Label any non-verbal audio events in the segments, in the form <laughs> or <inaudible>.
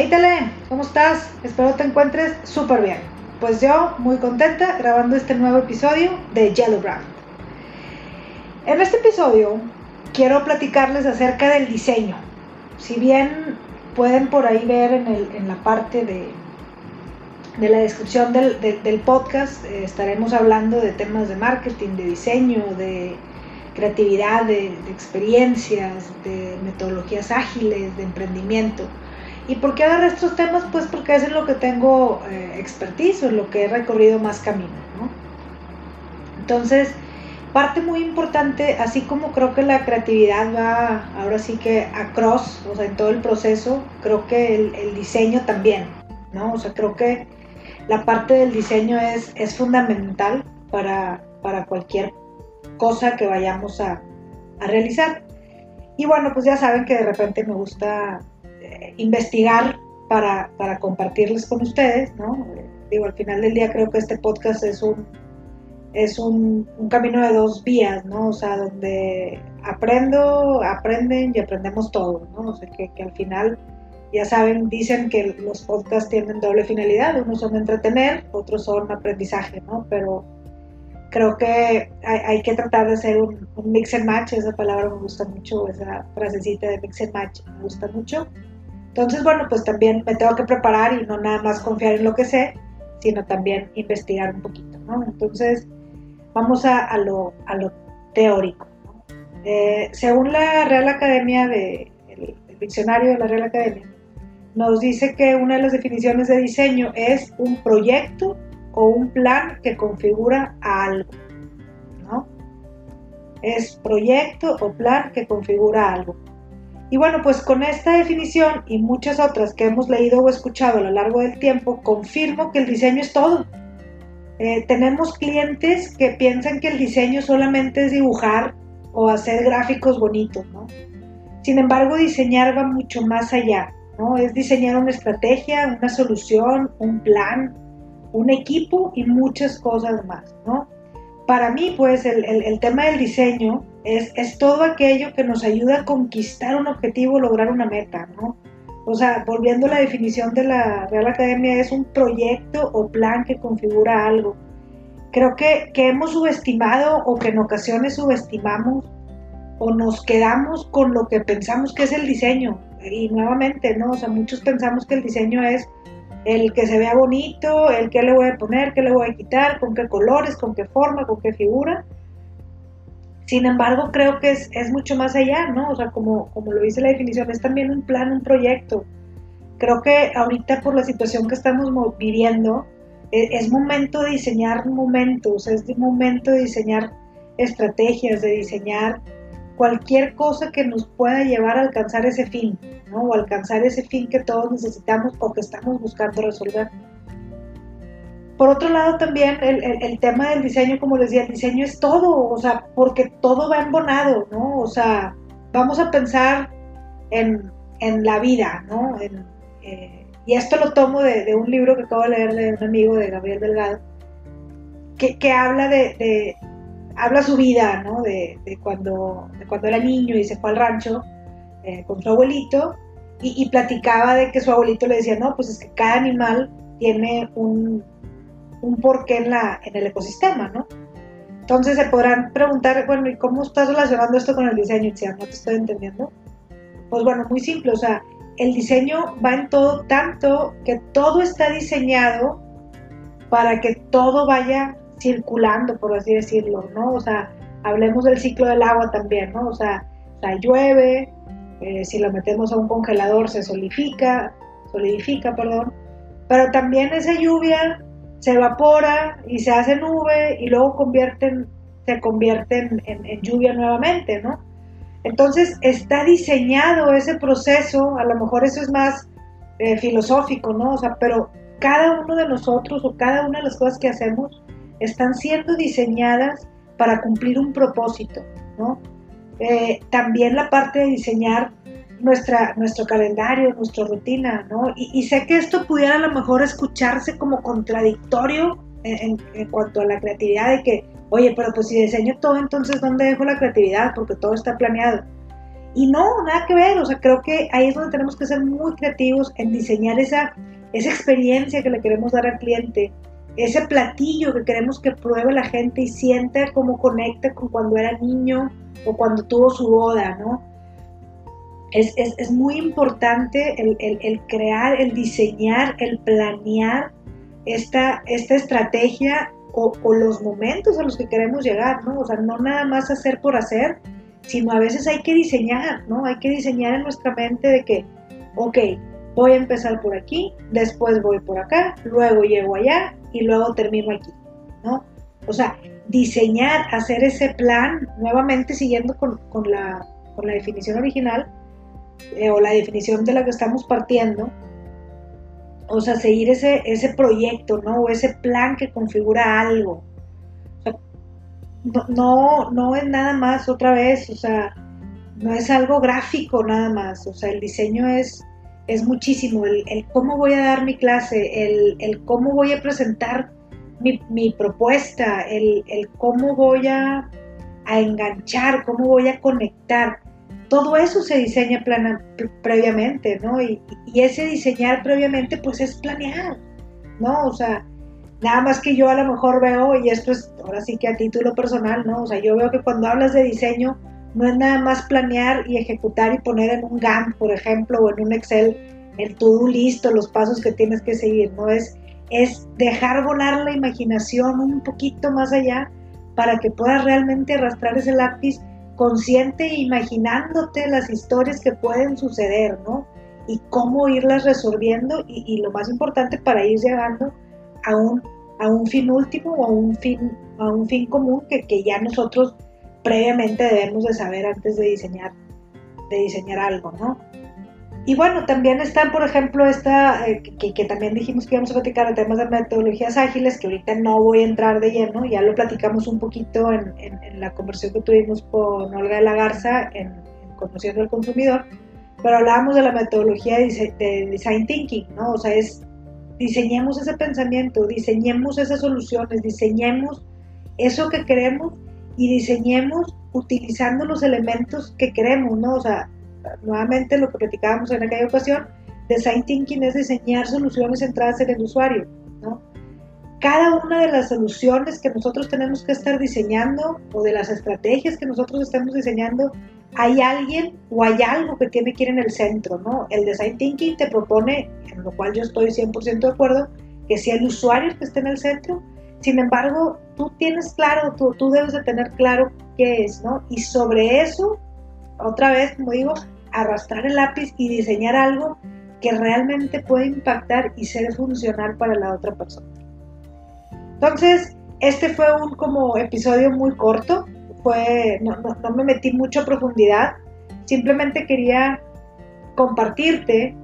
Hey Tele, ¿cómo estás? Espero te encuentres súper bien. Pues yo muy contenta grabando este nuevo episodio de Yellow Brand. En este episodio quiero platicarles acerca del diseño. Si bien pueden por ahí ver en, la parte de, de la descripción del, podcast, eh, estaremos hablando de temas de marketing, de diseño, de creatividad, de, experiencias, de metodologías ágiles, de emprendimiento. ¿Y por qué agarré estos temas? Pues porque es en lo que tengo eh, expertise o en lo que he recorrido más camino. Entonces, parte muy importante, así como creo que la creatividad va ahora sí que across, o sea, en todo el proceso, creo que el, diseño también, ¿no? O sea, creo que la parte del diseño es, es fundamental para, para cualquier cosa que vayamos a, realizar. Y bueno, pues ya saben que de repente me gusta investigar para, compartirles con ustedes, ¿no? digo, al final del día creo que este podcast es un, es un, camino de dos vías, ¿no? O sea, donde aprendo, aprenden y aprendemos todo, ¿no? O sea, que, que al final, ya saben, dicen que los podcasts tienen doble finalidad, unos son entretener, otros son aprendizaje, ¿no? Pero creo que hay, que tratar de hacer un, mix and match, esa palabra me gusta mucho, esa frasecita de mix and match me gusta mucho. Entonces, bueno, pues también me tengo que preparar y no nada más confiar en lo que sé, sino también investigar un poquito, ¿no? Entonces, vamos a, lo, teórico. Eh, según la Real Academia, de, el diccionario de la Real Academia, nos dice que una de las definiciones de diseño es un proyecto o un plan que configura algo, ¿no? Es proyecto o plan que configura algo. Y bueno, pues con esta definición y muchas otras que hemos leído o escuchado a lo largo del tiempo, confirmo que el diseño es todo. Eh, tenemos clientes que piensan que el diseño solamente es dibujar o hacer gráficos bonitos, ¿no? Sin embargo, diseñar va mucho más allá, ¿no? Es diseñar una estrategia, una solución, un plan, un equipo y muchas cosas más, ¿no? Para mí, pues, el, tema del diseño es, es, todo aquello que nos ayuda a conquistar un objetivo, lograr una meta, ¿no? O sea, volviendo a la definición de la Real Academia, es un proyecto o plan que configura algo. Creo que, que hemos subestimado o que en ocasiones subestimamos o nos quedamos con lo que pensamos que es el diseño. Y nuevamente, ¿no? O sea, muchos pensamos que el diseño es el que se vea bonito, el que le voy a poner, qué le voy a quitar, con qué colores, con qué forma, con qué figura. Sin embargo, creo que es, mucho más allá, ¿no? O sea, como, como lo dice la definición, es también un plan, un proyecto. Creo que ahorita por la situación que estamos viviendo, es, es momento de diseñar momentos, es momento de diseñar estrategias, de diseñar cualquier cosa que nos pueda llevar a alcanzar ese fin, ¿no? O alcanzar ese fin que todos necesitamos o que estamos buscando resolver. Por otro lado, también el, tema del diseño, como les decía, el diseño es todo, o sea, porque todo va embonado, ¿no? O sea, vamos a pensar en, la vida, ¿no? Eh, y esto lo tomo de, un libro que acabo de leer de un amigo de Gabriel Delgado, que, habla de, habla su vida, ¿no? De, cuando, cuando era niño y se fue al rancho eh, con su abuelito y, platicaba de que su abuelito le decía, no, pues es que cada animal tiene un, un porqué en, la, en el ecosistema, ¿no? Entonces se podrán preguntar, bueno, ¿y cómo estás relacionando esto con el diseño? Y no te estoy entendiendo. Pues bueno, muy simple, o sea, el diseño va en todo tanto que todo está diseñado para que todo vaya circulando, por así decirlo, ¿no? O sea, hablemos del ciclo del agua también, ¿no? O sea, la llueve, eh, si lo metemos a un congelador se solidifica, solidifica, perdón, pero también esa lluvia se evapora y se hace nube y luego convierten, se convierte en, lluvia nuevamente, ¿no? Entonces está diseñado ese proceso, a lo mejor eso es más eh, filosófico, ¿no? O sea, pero cada uno de nosotros o cada una de las cosas que hacemos están siendo diseñadas para cumplir un propósito, ¿no? Eh, también la parte de diseñar nuestra, nuestro calendario, nuestra rutina, ¿no? Y, sé que esto pudiera a lo mejor escucharse como contradictorio en, cuanto a la creatividad, de que, oye, pero pues si diseño todo, entonces ¿dónde dejo la creatividad? Porque todo está planeado. Y no, nada que ver, o sea, creo que ahí es donde tenemos que ser muy creativos en diseñar esa, esa experiencia que le queremos dar al cliente, ese platillo que queremos que pruebe la gente y sienta cómo conecta con cuando era niño o cuando tuvo su boda, ¿no? Es, es, muy importante el, el, crear, el diseñar, el planear esta, esta estrategia o, o, los momentos a los que queremos llegar, ¿no? O sea, no nada más hacer por hacer, sino a veces hay que diseñar, ¿no? Hay que diseñar en nuestra mente de que, ok, voy a empezar por aquí, después voy por acá, luego llego allá y luego termino aquí, ¿no? O sea, diseñar, hacer ese plan, nuevamente siguiendo con, con, la, con la, definición original eh, o la definición de la que estamos partiendo, o sea, seguir ese, ese proyecto, ¿no? O ese plan que configura algo, no, no, es nada más otra vez, o sea, no es algo gráfico nada más, o sea, el diseño es, es muchísimo, el, cómo voy a dar mi clase, el, cómo voy a presentar mi, propuesta, el, cómo voy a, enganchar, cómo voy a conectar. Todo eso se diseña previamente, ¿no? Y, y, ese diseñar previamente, pues es planear, ¿no? O sea, Nada más que yo a lo mejor veo, y esto es ahora sí que a título personal, ¿no? O sea, yo veo que cuando hablas de diseño, no es nada más planear y ejecutar y poner en un Gantt, por ejemplo, o en un Excel el todo listo, los pasos que tienes que seguir, ¿no? Es, es dejar volar la imaginación un poquito más allá para que puedas realmente arrastrar ese lápiz consciente e imaginándote las historias que pueden suceder, ¿no? Y cómo irlas resolviendo y, y lo más importante para ir llegando a un, a un fin último o a un fin, a un fin común que, que ya nosotros previamente debemos de saber antes de diseñar, de diseñar algo, ¿no? Y bueno, también están, por ejemplo, esta, eh, que, que, también dijimos que íbamos a platicar de temas de metodologías ágiles, que ahorita no voy a entrar de lleno, ya lo platicamos un poquito en, en, la conversación que tuvimos con Olga de la Garza en, Conociendo al Consumidor, pero hablábamos de la metodología de, de Design Thinking, ¿no? O sea, es diseñemos ese pensamiento, diseñemos esas soluciones, diseñemos eso que queremos y diseñemos utilizando los elementos que queremos, ¿no? O sea, nuevamente lo que platicábamos en aquella ocasión, design thinking es diseñar soluciones centradas en el usuario, ¿no? Cada una de las soluciones que nosotros tenemos que estar diseñando o de las estrategias que nosotros estamos diseñando hay alguien o hay algo que tiene que ir en el centro, ¿no? El design thinking te propone, en lo cual yo estoy 100% de acuerdo, que sea el usuario que esté en el centro. Sin embargo, tú tienes claro, tú, tú debes de tener claro qué es, ¿no? Y sobre eso, otra vez, como digo, arrastrar el lápiz y diseñar algo que realmente puede impactar y ser funcional para la otra persona. Entonces, este fue un como episodio muy corto, fue, no, me metí mucho a profundidad, simplemente quería compartirte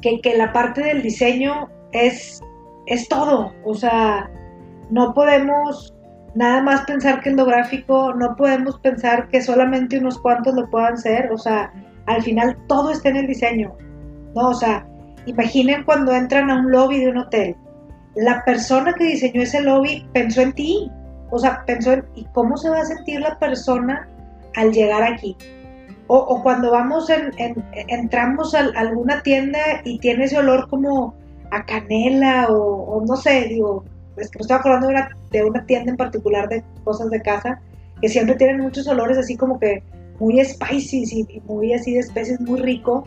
que, que, la parte del diseño es, es todo, o sea, no podemos nada más pensar que en lo gráfico, no podemos pensar que solamente unos cuantos lo puedan ser, o sea, al final todo está en el diseño, ¿no? O sea, imaginen cuando entran a un lobby de un hotel, la persona que diseñó ese lobby pensó en ti, o sea, pensó en, ¿y cómo se va a sentir la persona al llegar aquí? O, cuando vamos, en, entramos a, alguna tienda y tiene ese olor como a canela o, no sé, digo, es que me estaba acordando de una, de una tienda en particular de cosas de casa que siempre tienen muchos olores así como que muy spicy y, muy así de especies muy rico.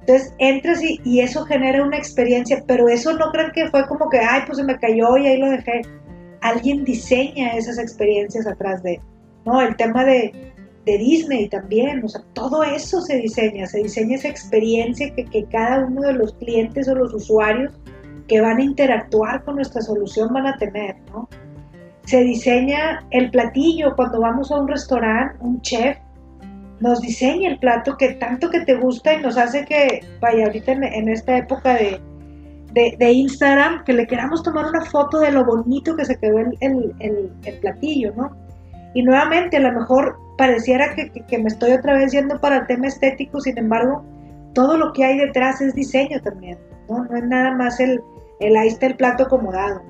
Entonces entras y, y, eso genera una experiencia, pero eso no creen que fue como que, ay, pues se me cayó y ahí lo dejé alguien diseña esas experiencias atrás de, ¿no? El tema de, Disney también, o sea, todo eso se diseña, se diseña esa experiencia que, que, cada uno de los clientes o los usuarios que van a interactuar con nuestra solución van a tener, ¿no? Se diseña el platillo cuando vamos a un restaurante, un chef nos diseña el plato que tanto que te gusta y nos hace que, vaya, ahorita en esta época de, de, Instagram que le queramos tomar una foto de lo bonito que se quedó el, el, platillo, ¿no? Y nuevamente, a lo mejor pareciera que, que, me estoy otra vez yendo para el tema estético, sin embargo, todo lo que hay detrás es diseño también, ¿no? No es nada más el, el ahí está plato acomodado.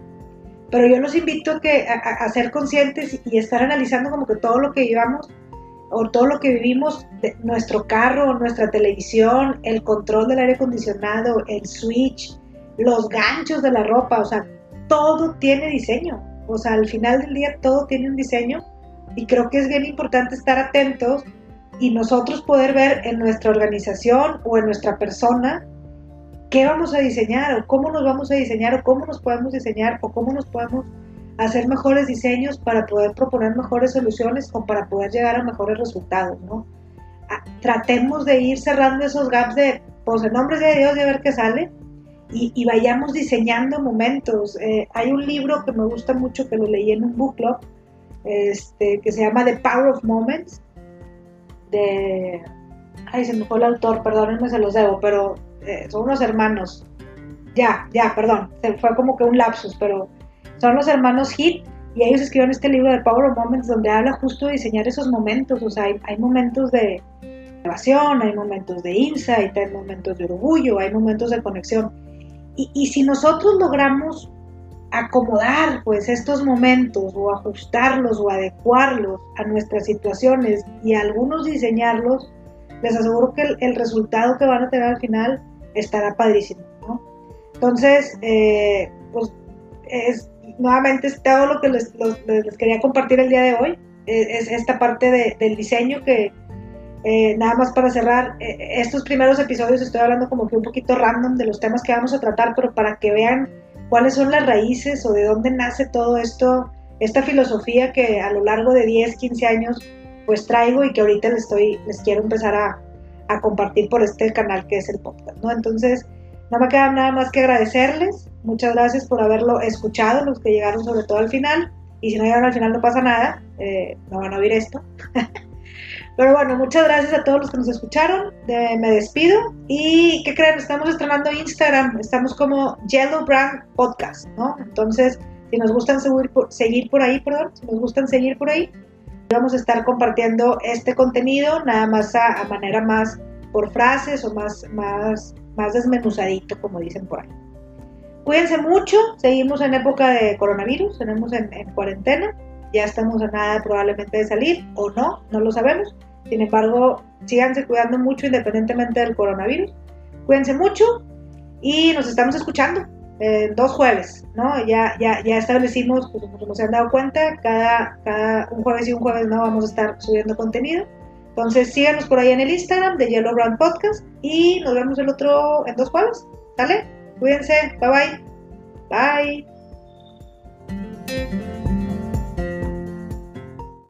Pero yo los invito a, ser conscientes y estar analizando como que todo lo que llevamos o todo lo que vivimos, nuestro carro, nuestra televisión, el control del aire acondicionado, el switch, los ganchos de la ropa, o sea, todo tiene diseño. O sea, al final del día todo tiene un diseño y creo que es bien importante estar atentos y nosotros poder ver en nuestra organización o en nuestra persona qué vamos a diseñar o cómo nos vamos a diseñar o cómo nos podemos diseñar o cómo nos podemos hacer mejores diseños para poder proponer mejores soluciones o para poder llegar a mejores resultados, ¿no? Tratemos de ir cerrando esos gaps de, pues en nombre de Dios, de ver qué sale y, vayamos diseñando momentos. Eh, hay un libro que me gusta mucho, que lo leí en un book club, este, que se llama The Power of Moments, de... Ay, se me fue el autor, perdónenme, se los debo, pero eh, son unos hermanos. Ya, ya, perdón, fue como que un lapsus, pero son los hermanos Hit y ellos escribieron este libro de Power of Moments donde habla justo de diseñar esos momentos, o sea, hay, hay momentos de elevación, hay momentos de insight, hay momentos de orgullo, hay momentos de conexión y, si nosotros logramos acomodar pues estos momentos o ajustarlos o adecuarlos a nuestras situaciones y algunos diseñarlos, les aseguro que el, resultado que van a tener al final estará padrísimo. ¿no? Entonces, eh, pues es, nuevamente es todo lo que les, quería compartir el día de hoy, es, esta parte del diseño que, eh, nada más para cerrar, eh, estos primeros episodios estoy hablando como que un poquito random de los temas que vamos a tratar, pero para que vean cuáles son las raíces o de dónde nace todo esto, esta filosofía que a lo largo de 10, 15 años pues traigo y que ahorita les, estoy, les quiero empezar a, a compartir por este canal que es el podcast, ¿no? Entonces, no me queda nada más que agradecerles, muchas gracias por haberlo escuchado, los que llegaron sobre todo al final, y si no llegaron al final no pasa nada, eh, no van a oír esto. <laughs> Pero bueno, muchas gracias a todos los que nos escucharon. me despido. ¿Y qué creen? Estamos estrenando Instagram. Estamos como Yellow Brand Podcast, ¿no? Entonces, si nos gustan seguir por, seguir por ahí, perdón, si nos gustan seguir por ahí, vamos a estar compartiendo este contenido nada más a, manera más por frases o más, más, más desmenuzadito, como dicen por ahí. Cuídense mucho, seguimos en época de coronavirus, tenemos en, en cuarentena, ya estamos a nada probablemente de salir o no, no lo sabemos. Sin embargo, síganse cuidando mucho independientemente del coronavirus. Cuídense mucho y nos estamos escuchando eh, dos jueves, ¿no? Ya, ya, ya establecimos, pues, como se han dado cuenta, cada, cada un jueves y un jueves no vamos a estar subiendo contenido. Entonces síganos por ahí en el Instagram de Yellow Brand Podcast y nos vemos el otro en dos jueves. ¿Sale? Cuídense. Bye bye. Bye.